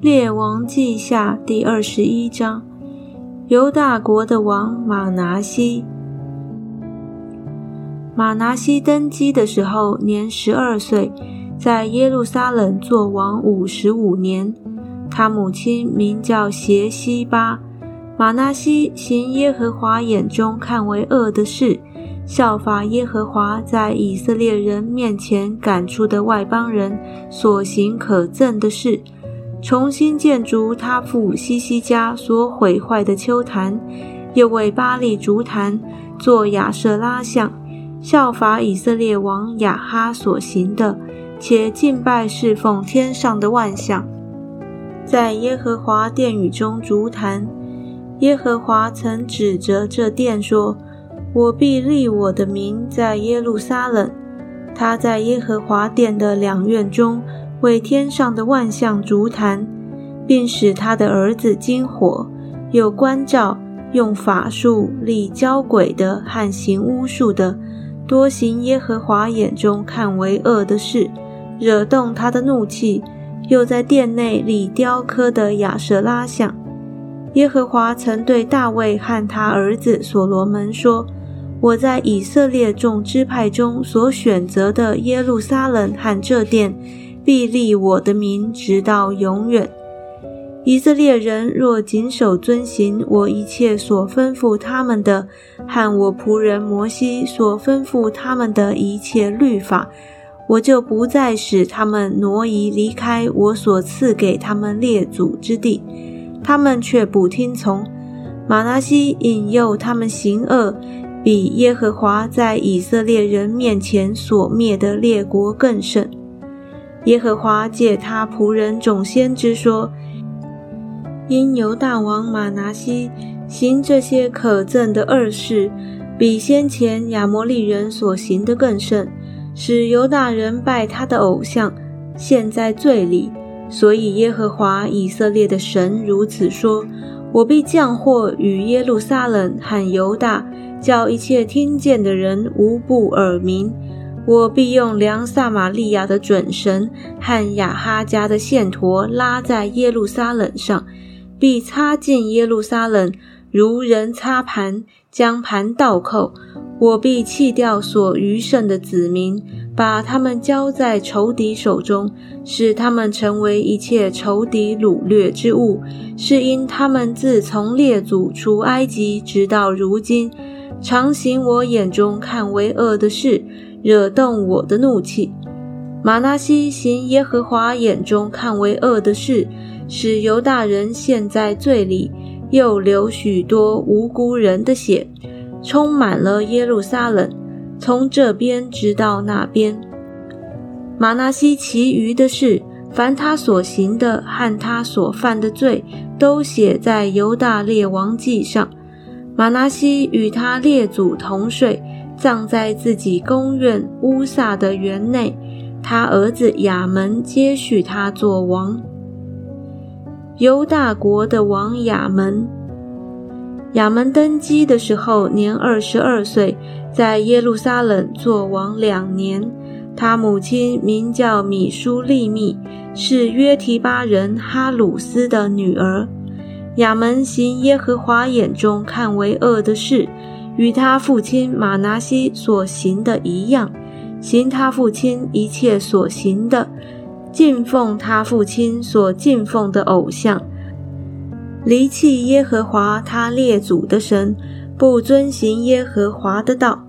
列王记下第二十一章，犹大国的王马拿西。马拿西登基的时候年十二岁，在耶路撒冷作王五十五年。他母亲名叫邪西巴。马拿西行耶和华眼中看为恶的事，效法耶和华在以色列人面前赶出的外邦人所行可憎的事。重新建筑他父西西家所毁坏的秋坛，又为巴利竹坛做亚舍拉像，效法以色列王亚哈所行的，且敬拜侍奉天上的万象，在耶和华殿宇中烛坛。耶和华曾指着这殿说：“我必立我的名在耶路撒冷。”他在耶和华殿的两院中。为天上的万象烛坛，并使他的儿子金火有关照，用法术立交鬼的和行巫术的，多行耶和华眼中看为恶的事，惹动他的怒气。又在殿内立雕刻的亚舍拉像。耶和华曾对大卫和他儿子所罗门说：“我在以色列众支派中所选择的耶路撒冷和这殿。”必立我的名，直到永远。以色列人若谨守遵行我一切所吩咐他们的，和我仆人摩西所吩咐他们的一切律法，我就不再使他们挪移离开我所赐给他们列祖之地。他们却不听从。马拉西引诱他们行恶，比耶和华在以色列人面前所灭的列国更甚。耶和华借他仆人总先知说：“因犹大王马拿西行这些可憎的恶事，比先前亚摩利人所行的更甚，使犹大人拜他的偶像，陷在罪里。所以耶和华以色列的神如此说：我必降祸与耶路撒冷和犹大，叫一切听见的人无不耳鸣。”我必用量撒玛利亚的准绳和亚哈家的线砣拉在耶路撒冷上，必擦进耶路撒冷，如人擦盘，将盘倒扣。我必弃掉所余剩的子民，把他们交在仇敌手中，使他们成为一切仇敌掳掠之物。是因他们自从列祖出埃及直到如今，常行我眼中看为恶的事。惹动我的怒气。马纳西行耶和华眼中看为恶的事，使犹大人陷在罪里，又流许多无辜人的血，充满了耶路撒冷，从这边直到那边。马纳西其余的事，凡他所行的和他所犯的罪，都写在犹大列王记上。马纳西与他列祖同睡。葬在自己宫院乌萨的园内，他儿子亚门接续他做王。犹大国的王亚门，亚门登基的时候年二十二岁，在耶路撒冷做王两年。他母亲名叫米舒利密，是约提巴人哈鲁斯的女儿。亚门行耶和华眼中看为恶的事。与他父亲马拿西所行的一样，行他父亲一切所行的，敬奉他父亲所敬奉的偶像，离弃耶和华他列祖的神，不遵行耶和华的道。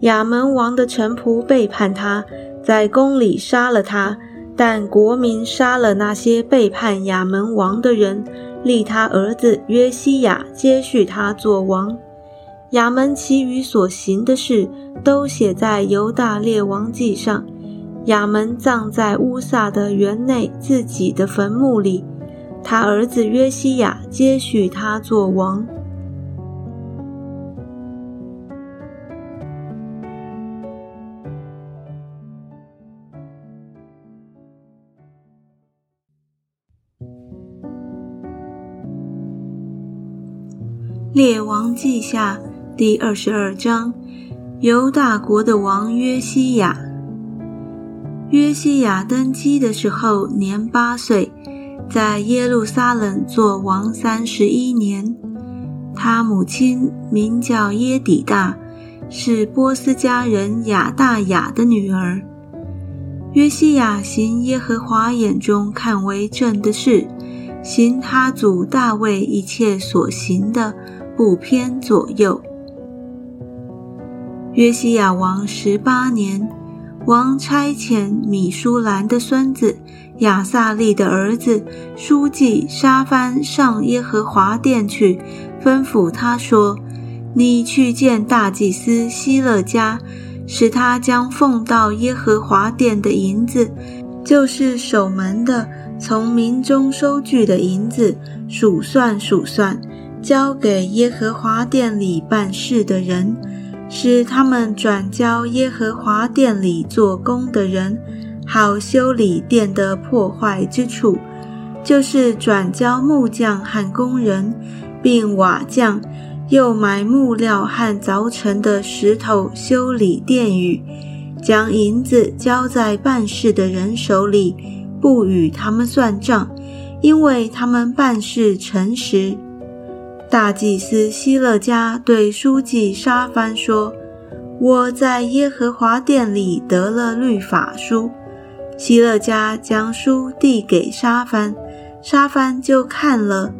亚门王的臣仆背叛他，在宫里杀了他，但国民杀了那些背叛亚门王的人，立他儿子约西亚接续他做王。亚门其余所行的事，都写在犹大列王记上。亚门葬在乌萨的园内自己的坟墓里，他儿子约西亚接续他做王。列王记下。第二十二章，犹大国的王约西亚。约西亚登基的时候年八岁，在耶路撒冷做王三十一年。他母亲名叫耶底大，是波斯家人亚大雅的女儿。约西亚行耶和华眼中看为正的事，行他祖大卫一切所行的，不偏左右。约西亚王十八年，王差遣米舒兰的孙子亚萨利的儿子书记沙番上耶和华殿去。吩咐他说：“你去见大祭司希勒家，使他将奉到耶和华殿的银子，就是守门的从民中收据的银子，数算数算，交给耶和华殿里办事的人，使他们转交耶和华殿里做工的人，好修理殿的破坏之处，就是转交木匠和工人。”并瓦匠又买木料和凿成的石头修理殿宇，将银子交在办事的人手里，不与他们算账，因为他们办事诚实。大祭司希勒家对书记沙番说：“我在耶和华殿里得了律法书。”希勒家将书递给沙番，沙番就看了。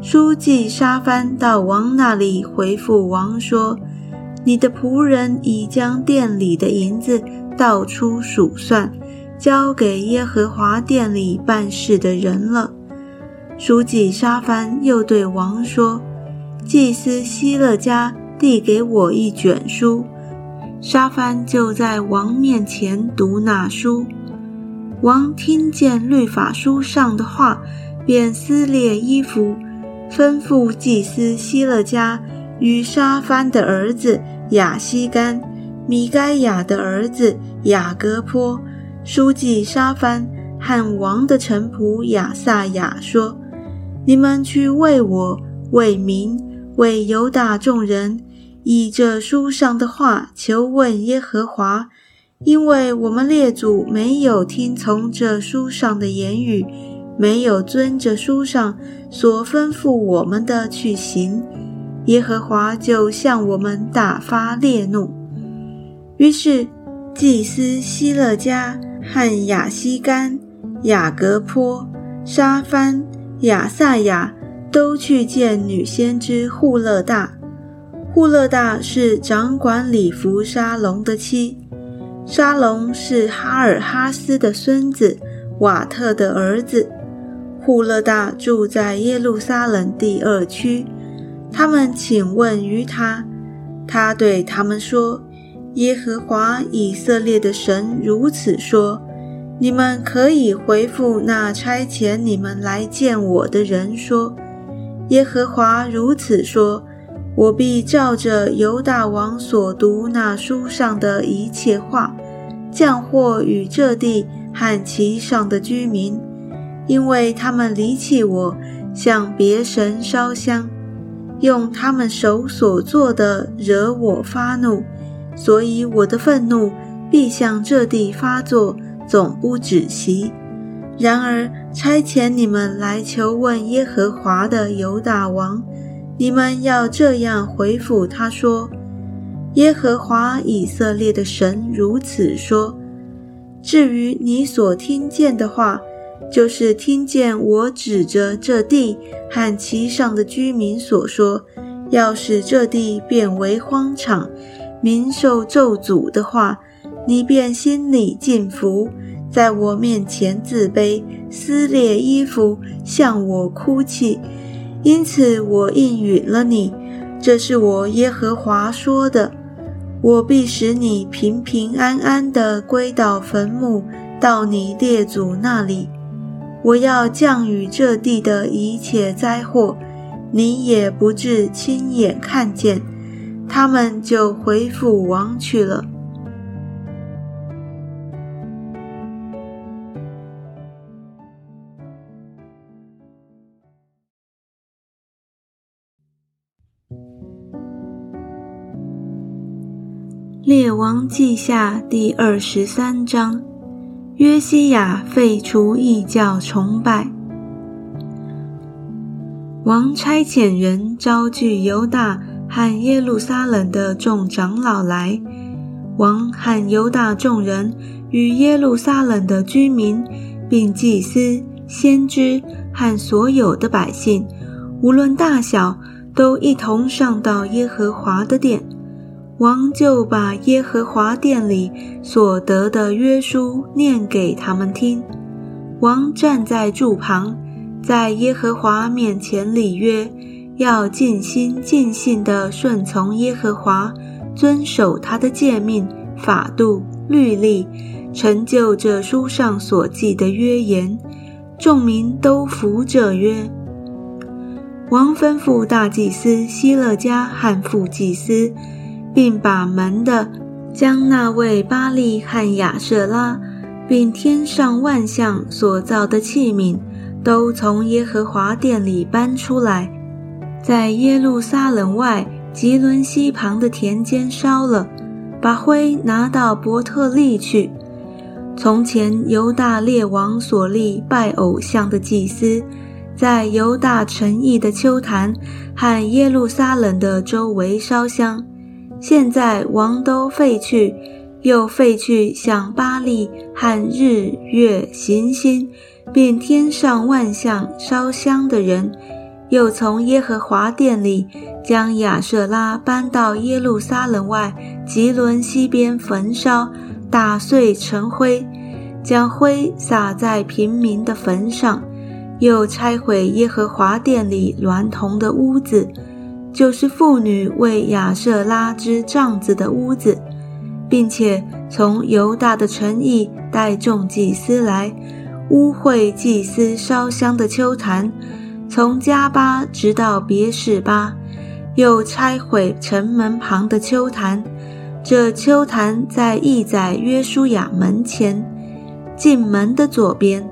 书记沙帆到王那里回复王说：“你的仆人已将店里的银子倒出数算，交给耶和华店里办事的人了。”书记沙番又对王说：“祭司希勒家递给我一卷书。”沙番就在王面前读那书。王听见律法书上的话，便撕裂衣服。吩咐祭司希勒家与沙番的儿子亚西干、米该亚的儿子雅各坡、书记沙番和王的臣仆亚萨雅说：“你们去为我、为民、为犹大众人，以这书上的话求问耶和华，因为我们列祖没有听从这书上的言语。”没有遵着书上所吩咐我们的去行，耶和华就向我们大发烈怒。于是，祭司希勒家和亚西干、雅各坡、沙番、亚萨雅都去见女先知户勒大。户勒大是掌管礼服沙龙的妻，沙龙是哈尔哈斯的孙子瓦特的儿子。户勒大住在耶路撒冷第二区，他们请问于他，他对他们说：“耶和华以色列的神如此说：你们可以回复那差遣你们来见我的人说：耶和华如此说：我必照着犹大王所读那书上的一切话，降祸与这地和其上的居民。”因为他们离弃我，向别神烧香，用他们手所做的惹我发怒，所以我的愤怒必向这地发作，总不止息。然而差遣你们来求问耶和华的犹大王，你们要这样回复他说：耶和华以色列的神如此说：至于你所听见的话。就是听见我指着这地和其上的居民所说，要使这地变为荒场，民受咒诅的话，你便心里敬服，在我面前自卑，撕裂衣服，向我哭泣。因此我应允了你，这是我耶和华说的。我必使你平平安安地归到坟墓，到你列祖那里。我要降雨这地的一切灾祸，你也不至亲眼看见，他们就回父王去了。列王记下第二十三章。约西亚废除异教崇拜。王差遣人招聚犹大和耶路撒冷的众长老来，王和犹大众人与耶路撒冷的居民，并祭司、先知和所有的百姓，无论大小，都一同上到耶和华的殿。王就把耶和华殿里所得的约书念给他们听。王站在柱旁，在耶和华面前立约，要尽心尽性地顺从耶和华，遵守他的诫命、法度、律例，成就这书上所记的约言。众民都服这约。王吩咐大祭司希勒家和副祭司。并把门的将那位巴利和亚舍拉，并天上万象所造的器皿，都从耶和华殿里搬出来，在耶路撒冷外吉伦西旁的田间烧了，把灰拿到伯特利去。从前犹大列王所立拜偶像的祭司，在犹大城邑的秋坛和耶路撒冷的周围烧香。现在王都废去，又废去向巴利和日月行星，并天上万象烧香的人，又从耶和华殿里将亚舍拉搬到耶路撒冷外吉伦西边焚烧，打碎成灰，将灰撒在平民的坟上，又拆毁耶和华殿里娈童的屋子。就是妇女为亚瑟拉之帐子的屋子，并且从犹大的城邑带众祭司来污秽祭司烧香的秋坛，从加巴直到别是巴，又拆毁城门旁的秋坛。这秋坛在义宰约书亚门前进门的左边，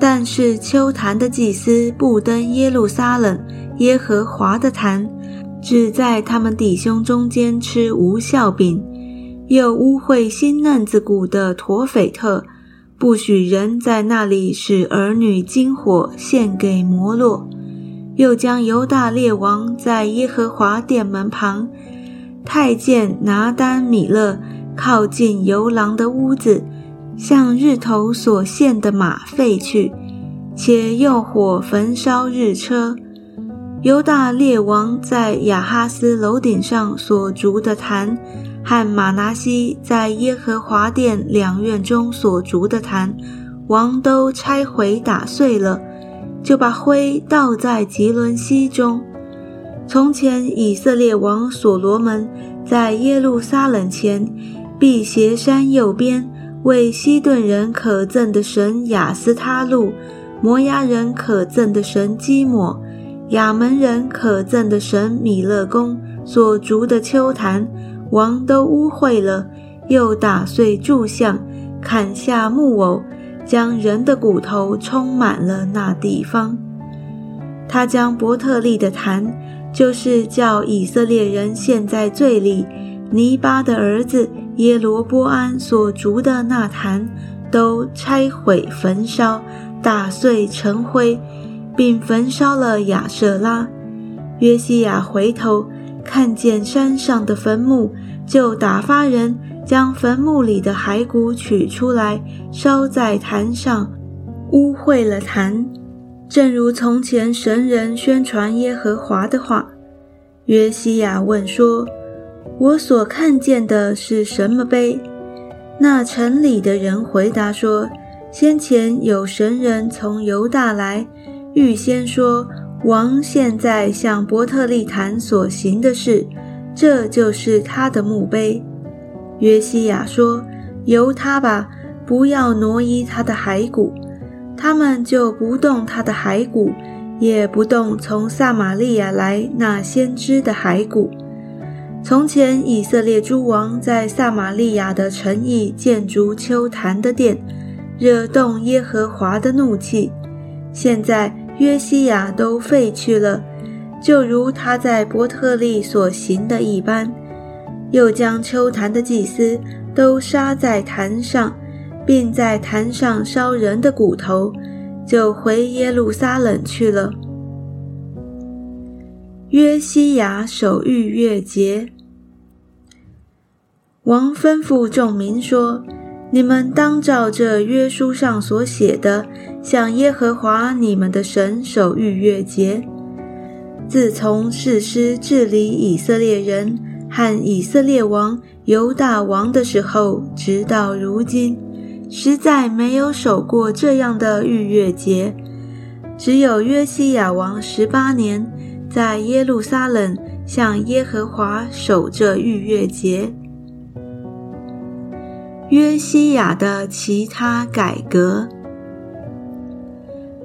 但是秋坛的祭司不登耶路撒冷耶和华的坛。只在他们弟兄中间吃无效饼，又污秽新嫩子骨的陀斐特，不许人在那里使儿女金火献给摩洛，又将犹大列王在耶和华殿门旁，太监拿丹米勒靠近游廊的屋子，向日头所献的马废去，且用火焚烧日车。犹大列王在亚哈斯楼顶上所筑的坛，和马拿西在耶和华殿两院中所筑的坛，王都拆毁打碎了，就把灰倒在吉伦西中。从前以色列王所罗门在耶路撒冷前辟邪山右边，为西顿人可憎的神雅斯他路，摩押人可憎的神基抹。亚门人可憎的神米勒公所筑的丘坛，王都污秽了，又打碎柱像，砍下木偶，将人的骨头充满了那地方。他将伯特利的坛，就是叫以色列人陷在罪里，尼巴的儿子耶罗波安所筑的那坛，都拆毁焚烧，打碎成灰。并焚烧了亚舍拉。约西亚回头看见山上的坟墓，就打发人将坟墓里的骸骨取出来，烧在坛上，污秽了坛。正如从前神人宣传耶和华的话。约西亚问说：“我所看见的是什么碑？”那城里的人回答说：“先前有神人从犹大来。”预先说，王现在向伯特利坛所行的事，这就是他的墓碑。约西亚说：“由他吧，不要挪移他的骸骨。”他们就不动他的骸骨，也不动从撒玛利亚来那先知的骸骨。从前以色列诸王在撒玛利亚的城邑建筑丘坛的殿，惹动耶和华的怒气。现在。约西亚都废去了，就如他在伯特利所行的一般，又将秋坛的祭司都杀在坛上，并在坛上烧人的骨头，就回耶路撒冷去了。约西亚守逾越节。王吩咐众民说：“你们当照这约书上所写的，向耶和华你们的神守逾越节。自从士师治理以色列人和以色列王犹大王的时候，直到如今，实在没有守过这样的逾越节。只有约西亚王十八年，在耶路撒冷向耶和华守这逾越节。”约西亚的其他改革，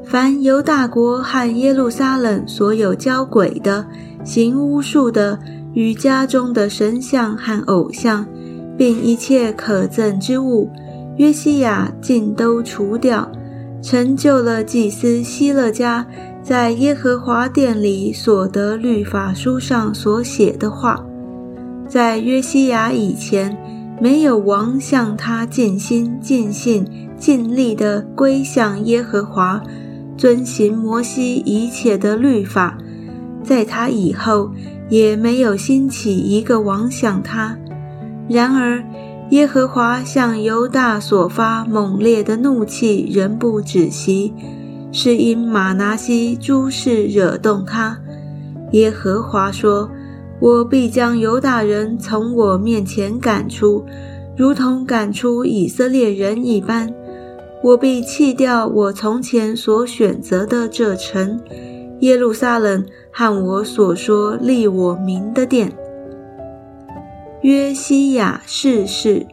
凡犹大国和耶路撒冷所有交鬼的、行巫术的、与家中的神像和偶像，并一切可憎之物，约西亚尽都除掉，成就了祭司希勒家在耶和华殿里所得律法书上所写的话。在约西亚以前。没有王向他尽心尽性尽力地归向耶和华，遵行摩西一切的律法。在他以后，也没有兴起一个王向他。然而，耶和华向犹大所发猛烈的怒气仍不止息，是因马拿西诸事惹动他。耶和华说。我必将犹大人从我面前赶出，如同赶出以色列人一般。我必弃掉我从前所选择的这城耶路撒冷和我所说立我名的殿。约西亚逝世。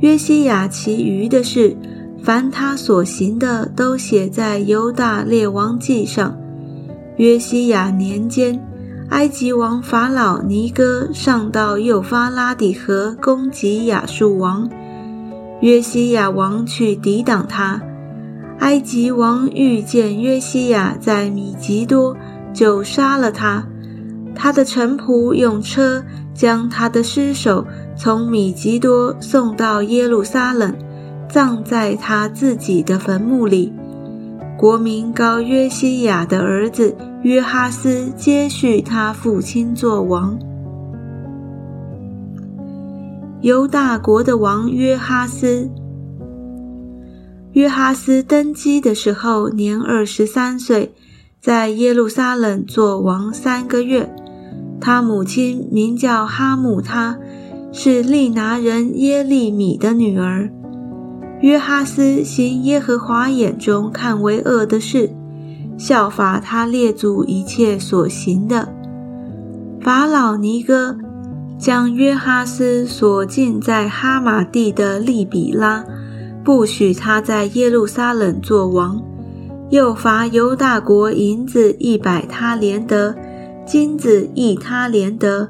约西亚其余的事，凡他所行的，都写在犹大列王记上。约西亚年间。埃及王法老尼哥上到幼发拉底河攻击亚述王，约西亚王去抵挡他。埃及王遇见约西亚在米吉多，就杀了他。他的臣仆用车将他的尸首从米吉多送到耶路撒冷，葬在他自己的坟墓里。国民高约西亚的儿子。约哈斯接续他父亲做王。犹大国的王约哈斯，约哈斯登基的时候年二十三岁，在耶路撒冷做王三个月。他母亲名叫哈姆他，是利拿人耶利米的女儿。约哈斯行耶和华眼中看为恶的事。效法他列祖一切所行的，法老尼哥将约哈斯锁禁在哈马地的利比拉，不许他在耶路撒冷作王。又罚犹大国银子一百他连德，金子一他连德。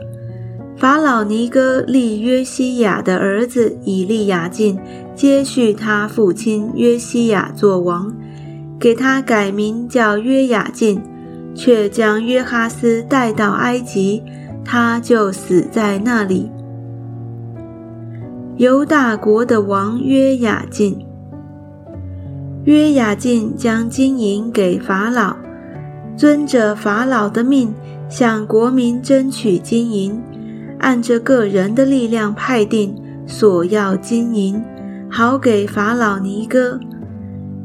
法老尼哥立约西亚的儿子以利亚敬接续他父亲约西亚作王。给他改名叫约雅敬，却将约哈斯带到埃及，他就死在那里。犹大国的王约雅敬，约雅敬将金银给法老，遵着法老的命，向国民争取金银，按着个人的力量派定索要金银，好给法老尼哥。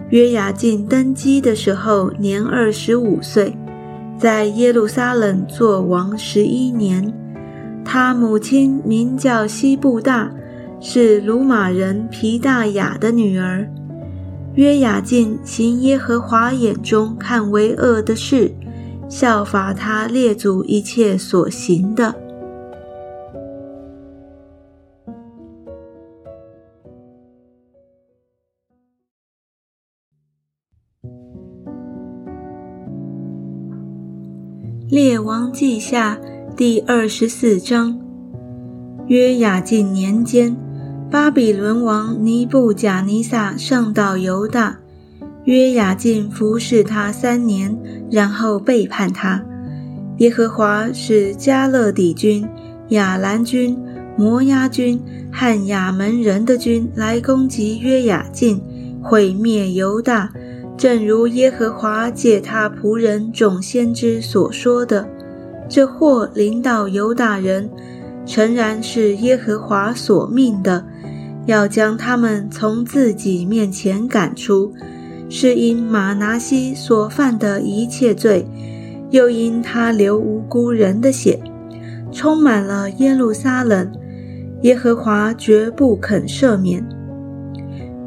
约雅敬登基的时候年二十五岁，在耶路撒冷做王十一年。他母亲名叫西布大，是鲁马人皮大雅的女儿。约雅敬行耶和华眼中看为恶的事，效法他列祖一切所行的。列王记下第二十四章：约雅敬年间，巴比伦王尼布贾尼撒上到犹大，约雅敬服侍他三年，然后背叛他。耶和华使加勒底军、亚兰军、摩押军和亚门人的军来攻击约雅敬，毁灭犹大。正如耶和华借他仆人众先知所说的，这祸临到犹大人，诚然是耶和华所命的，要将他们从自己面前赶出，是因马拿西所犯的一切罪，又因他流无辜人的血，充满了耶路撒冷，耶和华绝不肯赦免。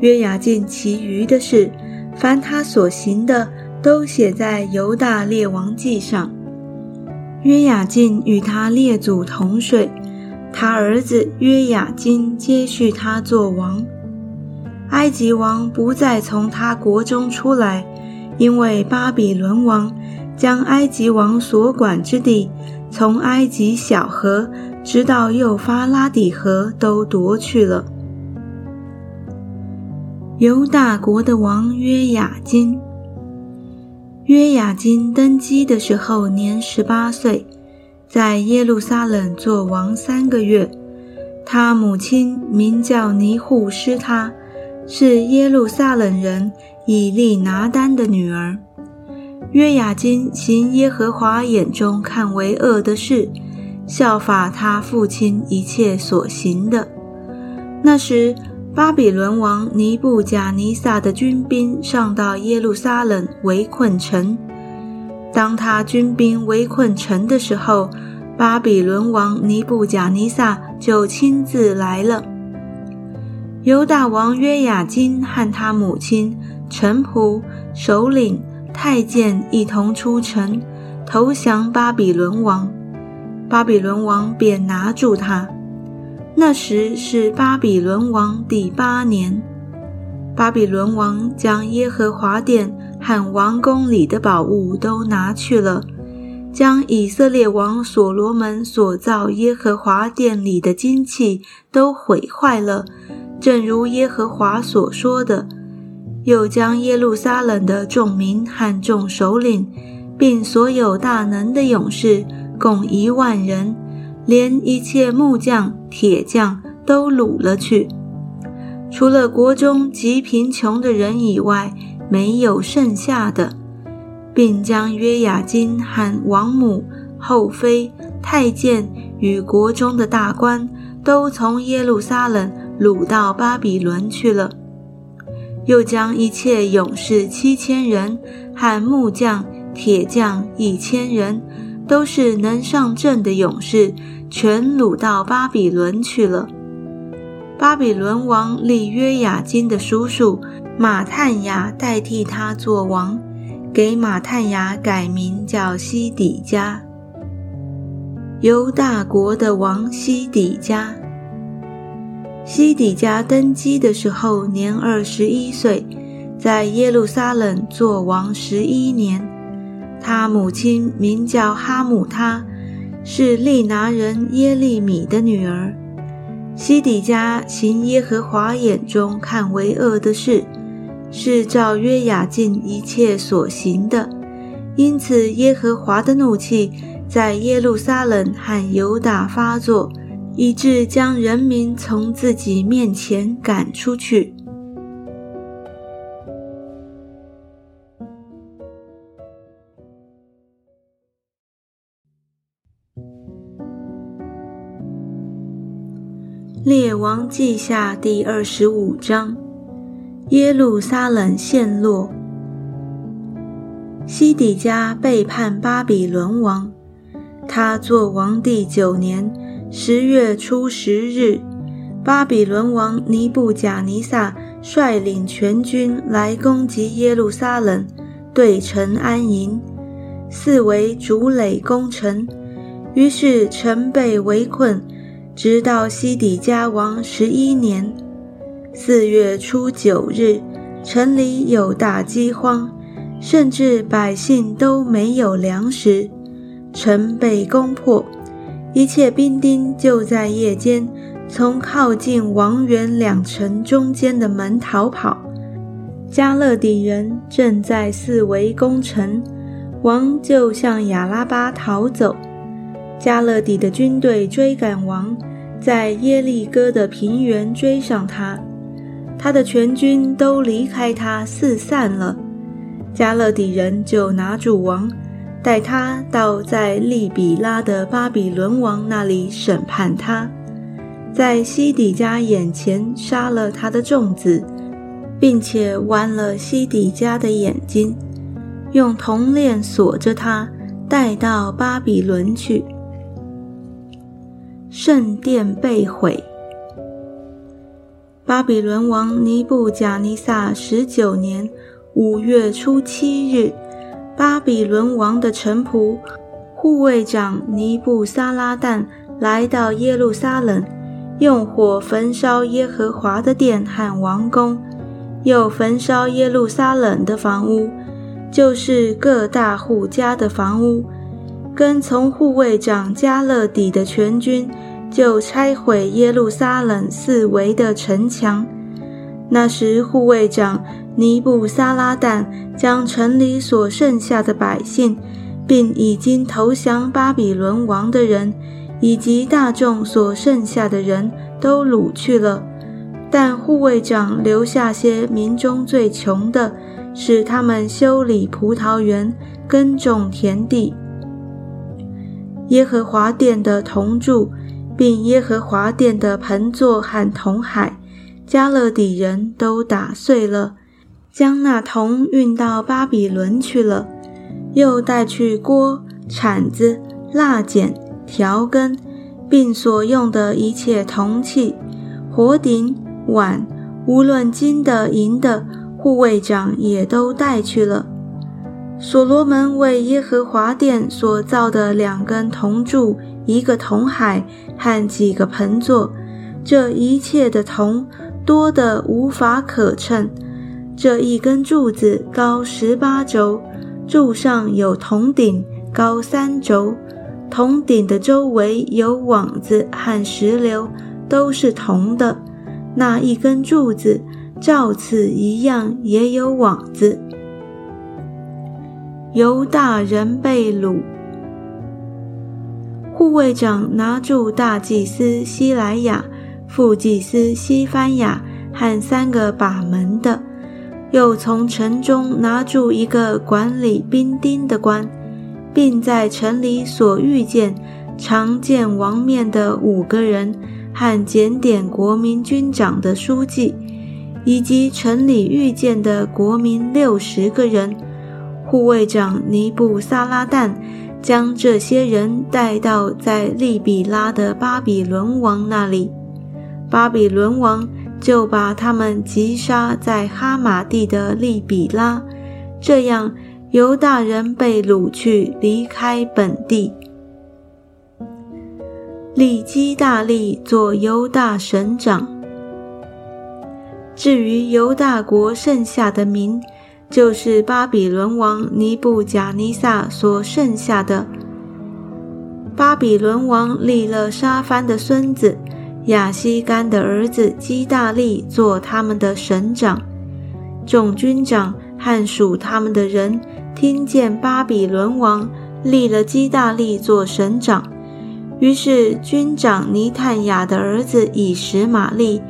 约雅敬其余的事。凡他所行的，都写在犹大列王记上。约雅敬与他列祖同睡，他儿子约雅金接续他做王。埃及王不再从他国中出来，因为巴比伦王将埃及王所管之地，从埃及小河直到幼发拉底河都夺去了。犹大国的王约雅金，约雅金登基的时候年十八岁，在耶路撒冷做王三个月。他母亲名叫尼户施他，是耶路撒冷人以利拿丹的女儿。约雅金行耶和华眼中看为恶的事，效法他父亲一切所行的。那时。巴比伦王尼布贾尼撒的军兵上到耶路撒冷围困城。当他军兵围困城的时候，巴比伦王尼布贾尼撒就亲自来了。犹大王约雅金和他母亲、臣仆、首领、太监一同出城，投降巴比伦王。巴比伦王便拿住他。那时是巴比伦王第八年，巴比伦王将耶和华殿和王宫里的宝物都拿去了，将以色列王所罗门所造耶和华殿里的金器都毁坏了，正如耶和华所说的，又将耶路撒冷的众民和众首领，并所有大能的勇士，共一万人。连一切木匠、铁匠都掳了去，除了国中极贫穷的人以外，没有剩下的，并将约雅金和王母、后妃、太监与国中的大官都从耶路撒冷掳到巴比伦去了，又将一切勇士七千人和木匠、铁匠一千人。都是能上阵的勇士，全掳到巴比伦去了。巴比伦王立约雅金的叔叔马探雅代替他做王，给马探雅改名叫西底家。犹大国的王西底家，西底家登基的时候年二十一岁，在耶路撒冷做王十一年。他母亲名叫哈姆，他是利拿人耶利米的女儿。西底家行耶和华眼中看为恶的事，是照约雅敬一切所行的。因此，耶和华的怒气在耶路撒冷和犹大发作，以致将人民从自己面前赶出去。列王记下第二十五章：耶路撒冷陷落。西底家背叛巴比伦王。他做王第九年十月初十日，巴比伦王尼布贾尼撒率领全军来攻击耶路撒冷，对城安营，四围筑垒攻城。于是城被围困。直到西底家王十一年四月初九日，城里有大饥荒，甚至百姓都没有粮食。城被攻破，一切兵丁就在夜间从靠近王园两城中间的门逃跑。加勒底人正在四围攻城，王就向亚拉巴逃走。加勒底的军队追赶王，在耶利哥的平原追上他，他的全军都离开他四散了。加勒底人就拿住王，带他到在利比拉的巴比伦王那里审判他，在西底家眼前杀了他的众子，并且剜了西底家的眼睛，用铜链锁着他，带到巴比伦去。圣殿被毁。巴比伦王尼布贾尼撒十九年五月初七日，巴比伦王的臣仆、护卫长尼布撒拉旦来到耶路撒冷，用火焚烧耶和华的殿和王宫，又焚烧耶路撒冷的房屋，就是各大户家的房屋。跟从护卫长加勒底的全军，就拆毁耶路撒冷四围的城墙。那时，护卫长尼布撒拉旦将城里所剩下的百姓，并已经投降巴比伦王的人，以及大众所剩下的人都掳去了。但护卫长留下些民中最穷的，使他们修理葡萄园、耕种田地。耶和华殿的铜柱，并耶和华殿的盆座和铜海，加勒底人都打碎了，将那铜运到巴比伦去了，又带去锅、铲子、蜡剪、调羹，并所用的一切铜器、火鼎、碗，无论金的、银的，护卫长也都带去了。所罗门为耶和华殿所造的两根铜柱、一个铜海和几个盆座，这一切的铜多得无法可称。这一根柱子高十八轴，柱上有铜顶，高三轴，铜顶的周围有网子和石榴，都是铜的。那一根柱子照此一样，也有网子。犹大人被掳，护卫长拿住大祭司希莱亚、副祭司西番雅和三个把门的，又从城中拿住一个管理兵丁的官，并在城里所遇见常见王面的五个人和检点国民军长的书记，以及城里遇见的国民六十个人。护卫长尼布撒拉旦将这些人带到在利比拉的巴比伦王那里，巴比伦王就把他们击杀在哈马地的利比拉，这样犹大人被掳去，离开本地。利基大利做犹大省长。至于犹大国剩下的民。就是巴比伦王尼布贾尼撒所剩下的。巴比伦王立了沙番的孙子亚西干的儿子基大利做他们的省长。众军长和属他们的人听见巴比伦王立了基大利做省长，于是军长尼探雅的儿子以实玛利、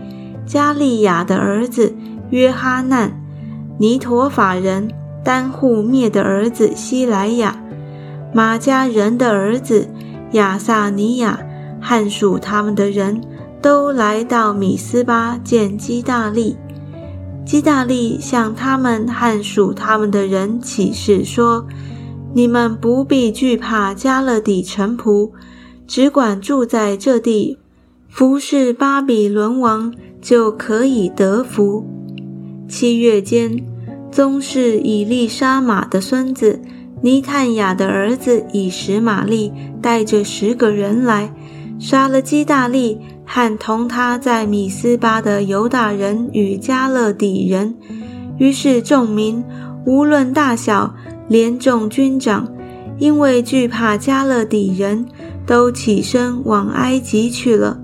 加利亚的儿子约哈难。尼陀法人丹户灭的儿子希莱亚，马家人的儿子亚萨尼亚，汉属他们的人都来到米斯巴见基大利。基大利向他们汉属他们的人起誓说：“你们不必惧怕加勒底臣仆，只管住在这地，服侍巴比伦王，就可以得福。”七月间。宗室以利沙玛的孙子尼探雅的儿子以实玛利带着十个人来，杀了基大利和同他在米斯巴的犹大人与加勒底人。于是众民无论大小，连众军长，因为惧怕加勒底人，都起身往埃及去了。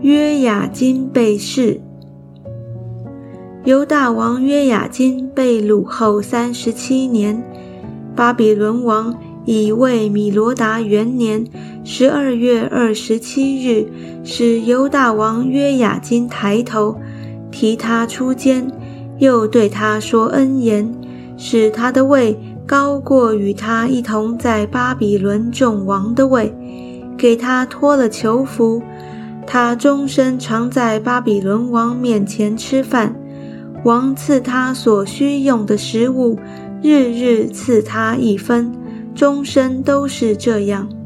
约雅金被弑。犹大王约雅金被掳后三十七年，巴比伦王已为米罗达元年。十二月二十七日，使犹大王约雅金抬头，提他出监，又对他说恩言，使他的位高过与他一同在巴比伦众王的位，给他脱了囚服，他终身常在巴比伦王面前吃饭。王赐他所需用的食物日日赐他一分终身都是这样。